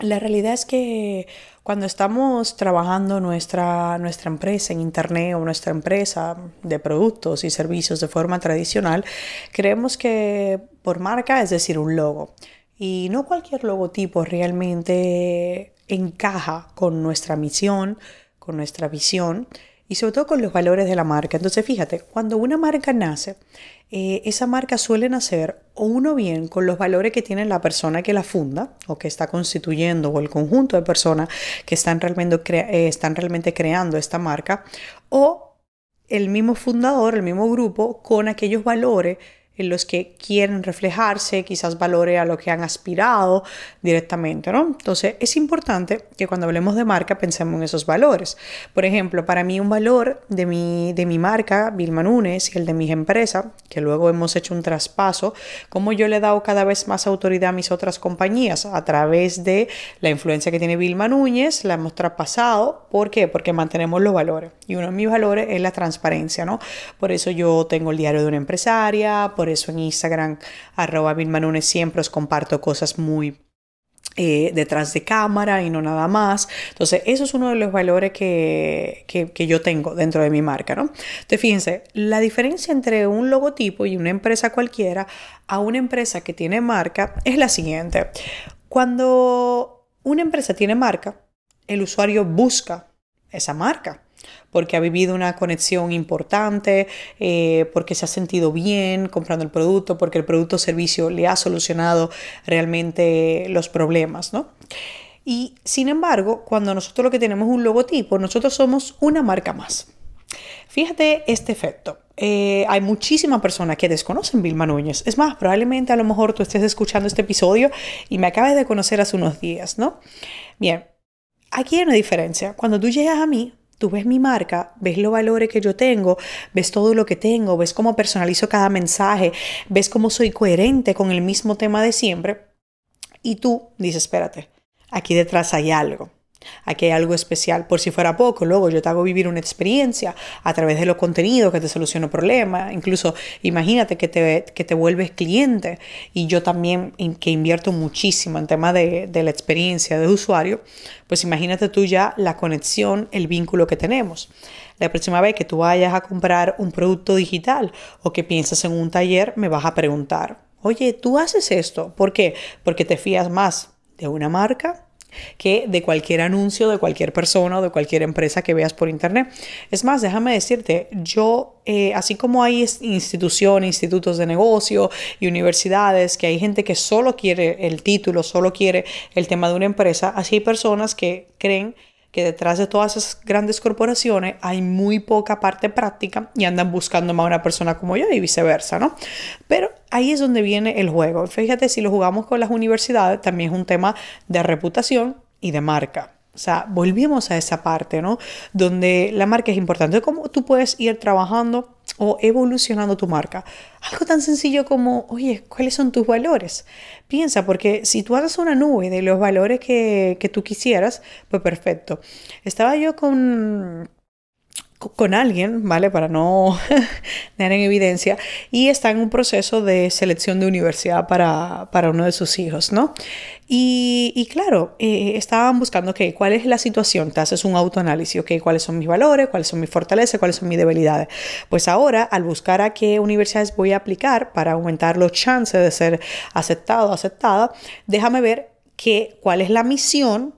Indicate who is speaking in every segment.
Speaker 1: La realidad es que cuando estamos trabajando nuestra, nuestra empresa en Internet o nuestra empresa de productos y servicios de forma tradicional, creemos que por marca es decir un logo. Y no cualquier logotipo realmente encaja con nuestra misión, con nuestra visión y sobre todo con los valores de la marca. Entonces fíjate, cuando una marca nace, eh, esa marca suele nacer o uno bien con los valores que tiene la persona que la funda o que está constituyendo o el conjunto de personas que están realmente, eh, están realmente creando esta marca o el mismo fundador, el mismo grupo con aquellos valores en los que quieren reflejarse, quizás valore a lo que han aspirado directamente, ¿no? Entonces es importante que cuando hablemos de marca pensemos en esos valores. Por ejemplo, para mí un valor de mi, de mi marca, Vilma Núñez, y el de mis empresas, que luego hemos hecho un traspaso, como yo le he dado cada vez más autoridad a mis otras compañías a través de la influencia que tiene Vilma Núñez, la hemos traspasado. ¿Por qué? Porque mantenemos los valores. Y uno de mis valores es la transparencia, ¿no? Por eso yo tengo el diario de una empresaria, por eso en Instagram, arroba siempre os comparto cosas muy eh, detrás de cámara y no nada más. Entonces, eso es uno de los valores que, que, yo tengo dentro de mi marca, ¿no? Entonces, fíjense, la diferencia entre un logotipo y una empresa cualquiera a una empresa que tiene marca es la siguiente. Cuando una empresa tiene marca, el usuario busca esa marca porque ha vivido una conexión importante, eh, porque se ha sentido bien comprando el producto, porque el producto o servicio le ha solucionado realmente los problemas, ¿no? Y sin embargo, cuando nosotros lo que tenemos es un logotipo, nosotros somos una marca más. Fíjate este efecto. Eh, hay muchísimas personas que desconocen Vilma Núñez. Es más, probablemente a lo mejor tú estés escuchando este episodio y me acabas de conocer hace unos días, ¿no? Bien, aquí hay una diferencia. Cuando tú llegas a mí, Tú ves mi marca, ves los valores que yo tengo, ves todo lo que tengo, ves cómo personalizo cada mensaje, ves cómo soy coherente con el mismo tema de siempre. Y tú dices, espérate, aquí detrás hay algo. Aquí hay algo especial. Por si fuera poco, luego yo te hago vivir una experiencia a través de los contenidos que te soluciono problemas. Incluso imagínate que te, que te vuelves cliente y yo también que invierto muchísimo en tema de, de la experiencia de usuario, pues imagínate tú ya la conexión, el vínculo que tenemos. La próxima vez que tú vayas a comprar un producto digital o que pienses en un taller, me vas a preguntar, oye, ¿tú haces esto? ¿Por qué? Porque te fías más de una marca que de cualquier anuncio de cualquier persona o de cualquier empresa que veas por internet. Es más, déjame decirte, yo, eh, así como hay instituciones, institutos de negocio y universidades, que hay gente que solo quiere el título, solo quiere el tema de una empresa, así hay personas que creen que detrás de todas esas grandes corporaciones hay muy poca parte práctica y andan buscando más a una persona como yo y viceversa, ¿no? Pero ahí es donde viene el juego. Fíjate, si lo jugamos con las universidades, también es un tema de reputación y de marca. O sea, volvimos a esa parte, ¿no? Donde la marca es importante. ¿Cómo tú puedes ir trabajando o evolucionando tu marca? Algo tan sencillo como, oye, ¿cuáles son tus valores? Piensa, porque si tú haces una nube de los valores que, que tú quisieras, pues perfecto. Estaba yo con con alguien, ¿vale? Para no dejar en evidencia, y está en un proceso de selección de universidad para, uno de sus hijos, ¿no? Y, claro, eh, estaban buscando, ok, ¿cuál es la situación? Te haces un autoanálisis, ok, ¿cuáles son mis valores? ¿Cuáles son mis fortalezas? ¿Cuáles son mis debilidades? Pues ahora, al buscar a qué universidades voy a aplicar para aumentar los chances de ser aceptado o aceptada, déjame ver qué, cuál es la misión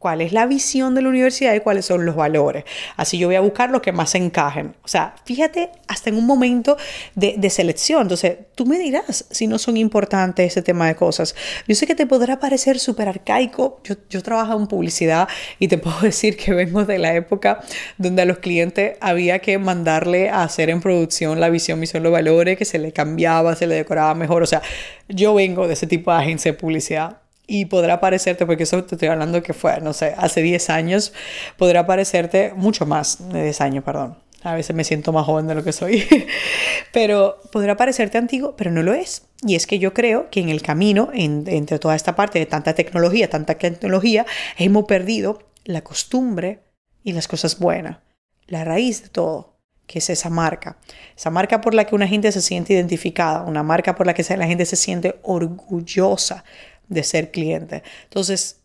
Speaker 1: cuál es la visión de la universidad y cuáles son los valores. Así yo voy a buscar lo que más encajen. O sea, fíjate hasta en un momento de, selección. Entonces, tú me dirás si no son importantes ese tema de cosas. Yo sé que te podrá parecer súper arcaico. Yo, yo trabajo en publicidad y te puedo decir que vengo de la época donde a los clientes había que mandarle a hacer en producción la visión, misión, los valores, que se le cambiaba, se le decoraba mejor. O sea, yo vengo de ese tipo de agencia de publicidad y podrá parecerte, porque eso te estoy hablando que fue, no sé, hace 10 años, podrá parecerte mucho más de 10 años, perdón. A veces me siento más joven de lo que soy, pero podrá parecerte antiguo, pero no lo es. Y es que yo creo que en el camino, entre toda esta parte de tanta tecnología, tanta tecnología, hemos perdido la costumbre y las cosas buenas, la raíz de todo, que es esa marca. Esa marca por la que una gente se siente identificada, una marca por la que la gente se siente orgullosa de ser cliente. Entonces,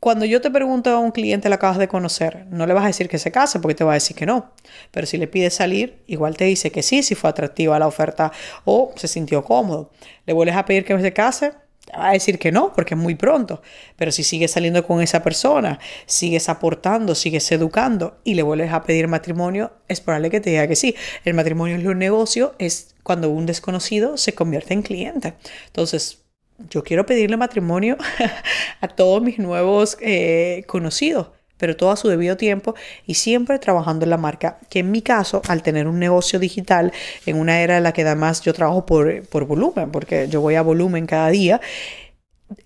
Speaker 1: cuando yo te pregunto a un cliente, lo acabas de conocer, no le vas a decir que se case porque te va a decir que no. Pero si le pides salir, igual te dice que sí, si fue atractiva la oferta o se sintió cómodo. Le vuelves a pedir que se case, va a decir que no, porque es muy pronto. Pero si sigues saliendo con esa persona, sigues aportando, sigues educando y le vuelves a pedir matrimonio, es probable que te diga que sí. El matrimonio es un negocio, es cuando un desconocido se convierte en cliente. Entonces, yo quiero pedirle matrimonio a todos mis nuevos eh, conocidos, pero todo a su debido tiempo y siempre trabajando en la marca, que en mi caso, al tener un negocio digital, en una era en la que además yo trabajo por, por volumen, porque yo voy a volumen cada día,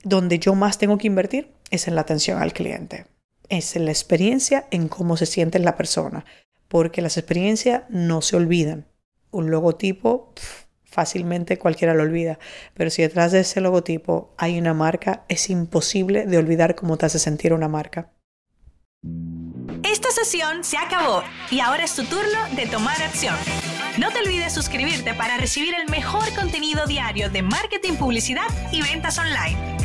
Speaker 1: donde yo más tengo que invertir es en la atención al cliente, es en la experiencia, en cómo se siente la persona, porque las experiencias no se olvidan. Un logotipo fácilmente cualquiera lo olvida. Pero si detrás de ese logotipo hay una marca, es imposible de olvidar cómo te hace sentir una marca.
Speaker 2: Esta sesión se acabó y ahora es tu turno de tomar acción. No te olvides suscribirte para recibir el mejor contenido diario de marketing, publicidad y ventas online.